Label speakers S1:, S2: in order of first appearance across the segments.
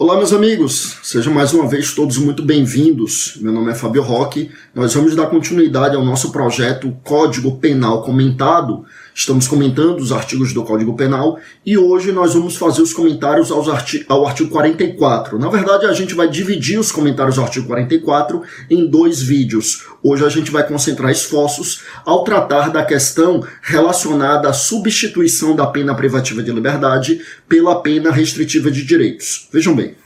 S1: Olá, meus amigos, sejam mais uma vez todos muito bem-vindos. Meu nome é Fábio Roque. Nós vamos dar continuidade ao nosso projeto Código Penal Comentado. Estamos comentando os artigos do Código Penal e hoje nós vamos fazer os comentários aos arti ao artigo 44. Na verdade, a gente vai dividir os comentários ao artigo 44 em dois vídeos. Hoje a gente vai concentrar esforços ao tratar da questão relacionada à substituição da pena privativa de liberdade pela pena restritiva de direitos. Vejam bem.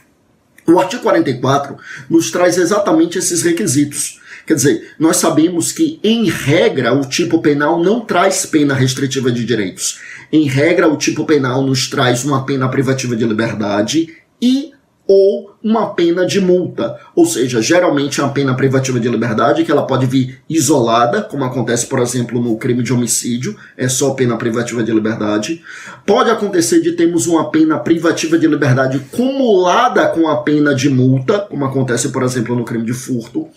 S1: O artigo 44 nos traz exatamente esses requisitos. Quer dizer, nós sabemos que, em regra, o tipo penal não traz pena restritiva de direitos. Em regra, o tipo penal nos traz uma pena privativa de liberdade e ou uma pena de multa, ou seja, geralmente é uma pena privativa de liberdade que ela pode vir isolada, como acontece, por exemplo, no crime de homicídio, é só pena privativa de liberdade. Pode acontecer de termos uma pena privativa de liberdade cumulada com a pena de multa, como acontece, por exemplo, no crime de furto.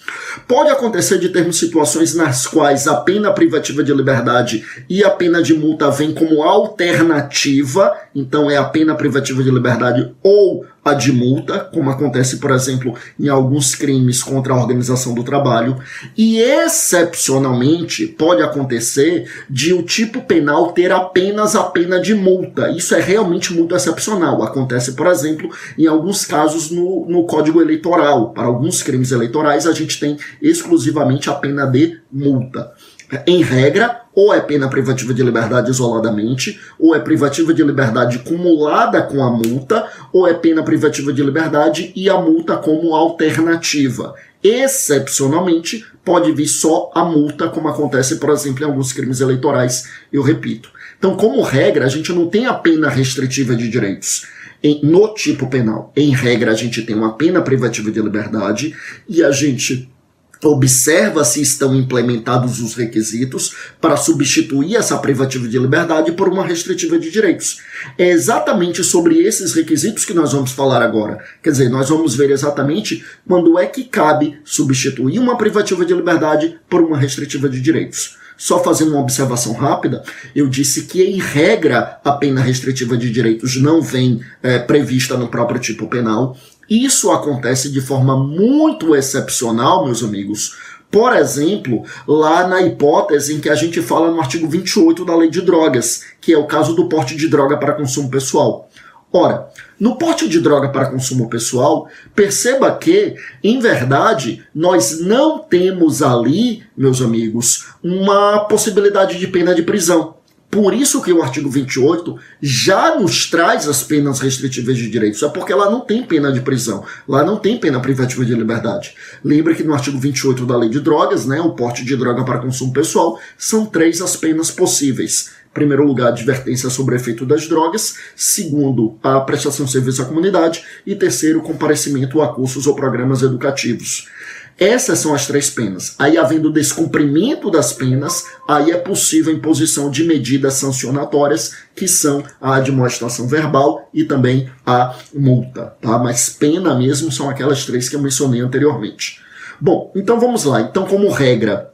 S1: Pode acontecer de termos situações nas quais a pena privativa de liberdade e a pena de multa vêm como alternativa, então é a pena privativa de liberdade ou a de multa, como acontece, por exemplo, em alguns crimes contra a organização do trabalho, e excepcionalmente pode acontecer de o tipo penal ter apenas a pena de multa. Isso é realmente muito excepcional. Acontece, por exemplo, em alguns casos no, no Código Eleitoral. Para alguns crimes eleitorais, a gente tem exclusivamente a pena de multa. Em regra, ou é pena privativa de liberdade isoladamente, ou é privativa de liberdade cumulada com a multa, ou é pena privativa de liberdade e a multa como alternativa. Excepcionalmente, pode vir só a multa, como acontece, por exemplo, em alguns crimes eleitorais, eu repito. Então, como regra, a gente não tem a pena restritiva de direitos. no tipo penal, em regra, a gente tem uma pena privativa de liberdade e a gente observa se estão implementados os requisitos para substituir essa privativa de liberdade por uma restritiva de direitos. É exatamente sobre esses requisitos que nós vamos falar agora. Quer dizer, nós vamos ver exatamente quando é que cabe substituir uma privativa de liberdade por uma restritiva de direitos. Só fazendo uma observação rápida, eu disse que, em regra, a pena restritiva de direitos não vem é, prevista no próprio tipo penal. Isso acontece de forma muito excepcional, meus amigos. Por exemplo, lá na hipótese em que a gente fala no artigo 28 da Lei de Drogas, que é o caso do porte de droga para consumo pessoal. Ora, no porte de droga para consumo pessoal, perceba que, em verdade, nós não temos ali, meus amigos, uma possibilidade de pena de prisão. Por isso que o artigo 28 já nos traz as penas restritivas de direitos, é porque lá não tem pena de prisão, lá não tem pena privativa de liberdade. Lembra que no artigo 28 da Lei de Drogas, né, o porte de droga para consumo pessoal, são três as penas possíveis. Primeiro lugar, advertência sobre o efeito das drogas. Segundo, a prestação de serviço à comunidade. E terceiro, comparecimento a cursos ou programas educativos. Essas são as três penas. Aí, havendo descumprimento das penas, aí é possível a imposição de medidas sancionatórias, que são a admoestação verbal e também a multa. Tá? Mas pena mesmo são aquelas três que eu mencionei anteriormente. Bom, então vamos lá. Então, como regra,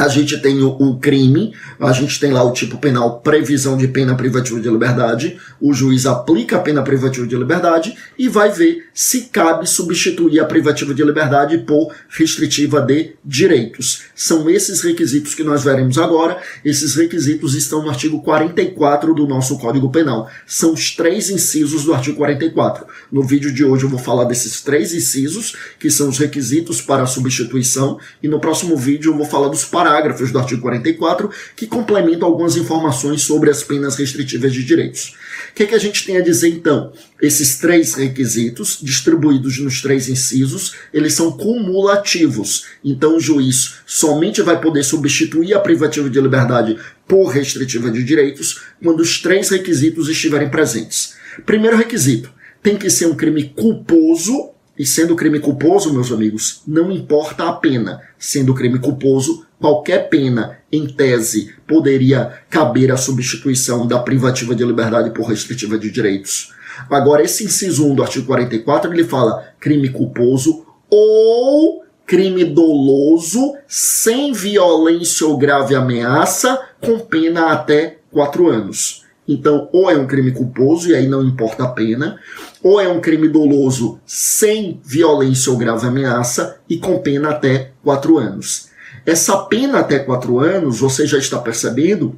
S1: a gente tem o, o, crime, a gente tem lá o tipo penal previsão de pena privativa de liberdade, o juiz aplica a pena privativa de liberdade e vai ver se cabe substituir a privativa de liberdade por restritiva de direitos. São esses requisitos que nós veremos agora. Esses requisitos estão no artigo 44 do nosso Código Penal. São os três incisos do artigo 44. No vídeo de hoje eu vou falar desses três incisos, que são os requisitos para a substituição, e no próximo vídeo eu vou falar dos parágrafos do artigo 44 que complementam algumas informações sobre as penas restritivas de direitos. O que, é que a gente tem a dizer então? Esses três requisitos, distribuídos nos três incisos, eles são cumulativos. Então o juiz somente vai poder substituir a privativa de liberdade por restritiva de direitos quando os três requisitos estiverem presentes. Primeiro requisito: tem que ser um crime culposo e sendo crime culposo, meus amigos, não importa a pena. Sendo crime culposo, qualquer pena, em tese, poderia caber a substituição da privativa de liberdade por restritiva de direitos. Agora, esse inciso 1 do artigo 44, ele fala crime culposo ou crime doloso sem violência ou grave ameaça, com pena até quatro anos. Então, ou é um crime culposo, e aí não importa a pena, ou é um crime doloso sem violência ou grave ameaça e com pena até quatro anos. Essa pena até quatro anos, você já está percebendo,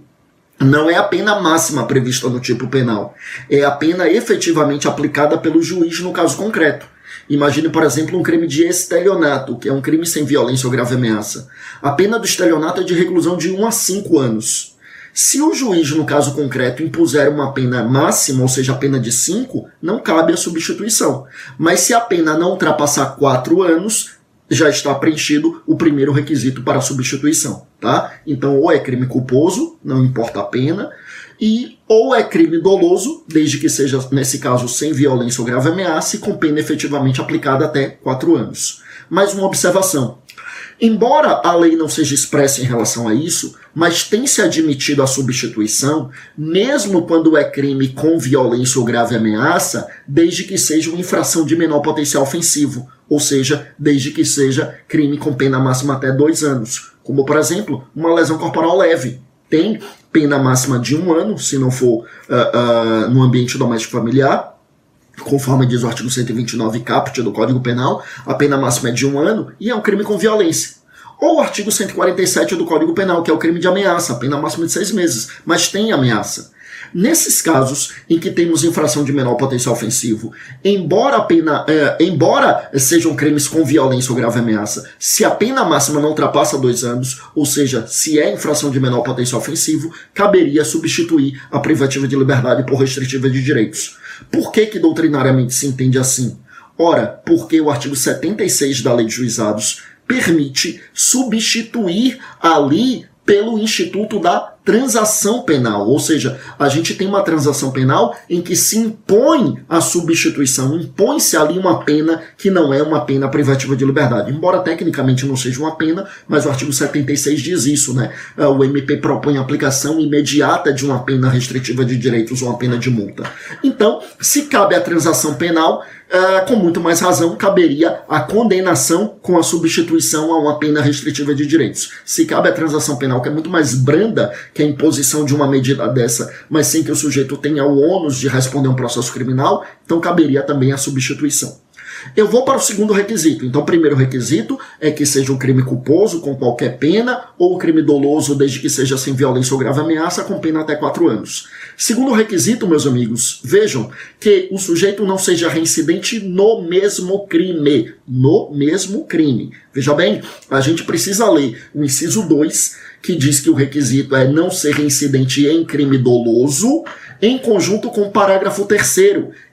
S1: não é a pena máxima prevista no tipo penal. É a pena efetivamente aplicada pelo juiz no caso concreto. Imagine, por exemplo, um crime de estelionato, que é um crime sem violência ou grave ameaça. A pena do estelionato é de reclusão de 1 a 5 anos. Se o juiz, no caso concreto, impuser uma pena máxima, ou seja, a pena de 5, não cabe a substituição. Mas se a pena não ultrapassar 4 anos, já está preenchido o primeiro requisito para substituição, tá? Então, ou é crime culposo, não importa a pena, e ou é crime doloso, desde que seja, nesse caso, sem violência ou grave ameaça e com pena efetivamente aplicada até 4 anos. Mais uma observação. Embora a lei não seja expressa em relação a isso, mas tem se admitido a substituição, mesmo quando é crime com violência ou grave ameaça, desde que seja uma infração de menor potencial ofensivo, ou seja, desde que seja crime com pena máxima até dois anos, como por exemplo, uma lesão corporal leve. Tem pena máxima de um ano, se não for uh, uh, no ambiente doméstico familiar, conforme diz o artigo 129 caput do Código Penal, a pena máxima é de um ano e é um crime com violência. Ou o artigo 147 do Código Penal, que é o crime de ameaça, a pena máxima de seis meses, mas tem ameaça. Nesses casos em que temos infração de menor potencial ofensivo, embora a pena, é, embora sejam crimes com violência ou grave ameaça, se a pena máxima não ultrapassa dois anos, ou seja, se é infração de menor potencial ofensivo, caberia substituir a privativa de liberdade por restritiva de direitos. Por que, que doutrinariamente se entende assim? Ora, porque o artigo 76 da Lei de Juizados permite substituir ali pelo Instituto da transação penal, ou seja, a gente tem uma transação penal em que se impõe a substituição, impõe-se ali uma pena que não é uma pena privativa de liberdade, embora tecnicamente não seja uma pena, mas o artigo 76 diz isso, né? Ah, o MP propõe a aplicação imediata de uma pena restritiva de direitos ou uma pena de multa. Então, se cabe a transação penal, Uh, com muito mais razão, caberia a condenação com a substituição a uma pena restritiva de direitos. Se cabe a transação penal, que é muito mais branda que a imposição de uma medida dessa, mas sem que o sujeito tenha o ônus de responder um processo criminal, então caberia também a substituição. Eu vou para o segundo requisito. Então, o primeiro requisito é que seja um crime culposo com qualquer pena, ou um crime doloso desde que seja sem violência ou grave ameaça, com pena até quatro anos. Segundo requisito, meus amigos, vejam que o sujeito não seja reincidente no mesmo crime. No mesmo crime. Veja bem, a gente precisa ler o inciso 2, que diz que o requisito é não ser reincidente em crime doloso, em conjunto com o parágrafo 3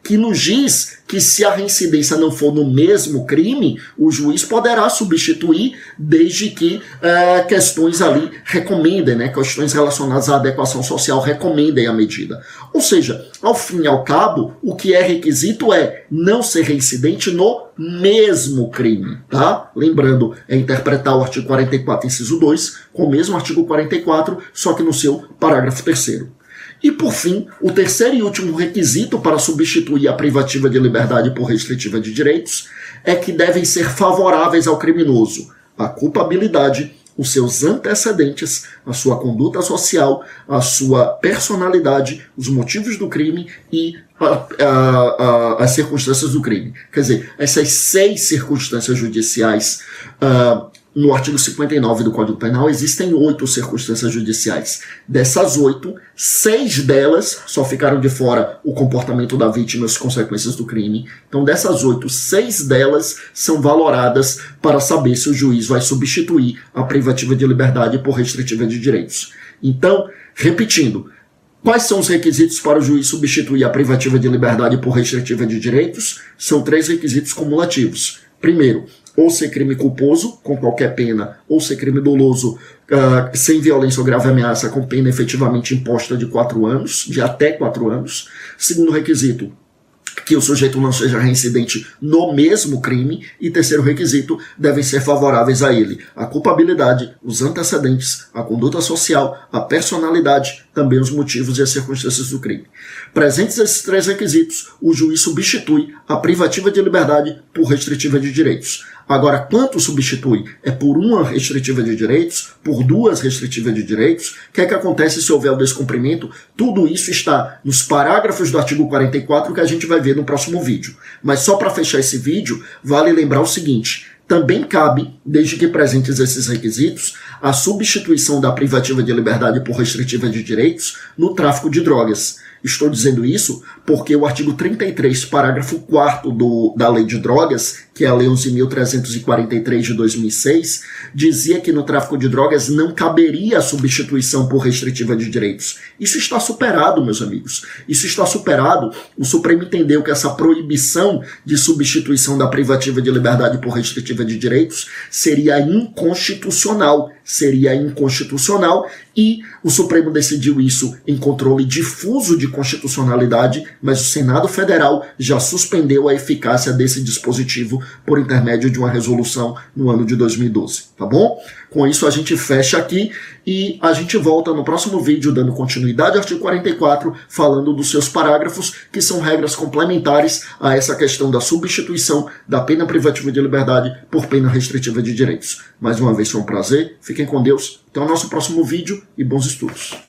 S1: que nos diz que se a reincidência não for no mesmo crime, o juiz poderá substituir desde que é, questões ali recomendem, né, questões relacionadas à adequação social recomendem a medida. Ou seja, ao fim e ao cabo, o que é requisito é não ser reincidente no mesmo crime, tá? Lembrando, é interpretar o artigo 44, inciso 2, com o mesmo artigo 44, só que no seu parágrafo terceiro. E por fim, o terceiro e último requisito para substituir a privativa de liberdade por restritiva de direitos é que devem ser favoráveis ao criminoso a culpabilidade, os seus antecedentes, a sua conduta social, a sua personalidade, os motivos do crime e a, a, a, as circunstâncias do crime. Quer dizer, essas seis circunstâncias judiciais uh, no artigo 59 do Código Penal existem oito circunstâncias judiciais. Dessas oito, seis delas só ficaram de fora o comportamento da vítima e as consequências do crime. Então, dessas oito, seis delas são valoradas para saber se o juiz vai substituir a privativa de liberdade por restritiva de direitos. Então, repetindo, Quais são os requisitos para o juiz substituir a privativa de liberdade por restritiva de direitos? São três requisitos cumulativos. Primeiro, ou ser crime culposo, com qualquer pena, ou ser crime doloso, uh, sem violência ou grave ameaça, com pena efetivamente imposta de quatro anos, de até quatro anos. Segundo requisito, que o sujeito não seja reincidente no mesmo crime. E terceiro requisito, devem ser favoráveis a ele a culpabilidade, os antecedentes, a conduta social, a personalidade, também os motivos e as circunstâncias do crime. Presentes esses três requisitos, o juiz substitui a privativa de liberdade por restritiva de direitos. Agora, quanto substitui? É por uma restritiva de direitos? Por duas restritivas de direitos? O que é que acontece se houver o descumprimento? Tudo isso está nos parágrafos do artigo 44 que a gente vai ver no próximo vídeo. Mas só para fechar esse vídeo, vale lembrar o seguinte: também cabe, desde que presentes esses requisitos, a substituição da privativa de liberdade por restritiva de direitos no tráfico de drogas. Estou dizendo isso porque o artigo 33, parágrafo 4 da Lei de Drogas, que é a Lei 11.343 de 2006, dizia que no tráfico de drogas não caberia a substituição por restritiva de direitos. Isso está superado, meus amigos. Isso está superado. O Supremo entendeu que essa proibição de substituição da privativa de liberdade por restritiva de direitos seria inconstitucional. Seria inconstitucional e o Supremo decidiu isso em controle difuso de constitucionalidade, mas o Senado Federal já suspendeu a eficácia desse dispositivo por intermédio de uma resolução no ano de 2012, tá bom? Com isso a gente fecha aqui e a gente volta no próximo vídeo dando continuidade ao artigo 44, falando dos seus parágrafos, que são regras complementares a essa questão da substituição da pena privativa de liberdade por pena restritiva de direitos. Mais uma vez foi um prazer, fiquem com Deus, até o nosso próximo vídeo e bons estudos.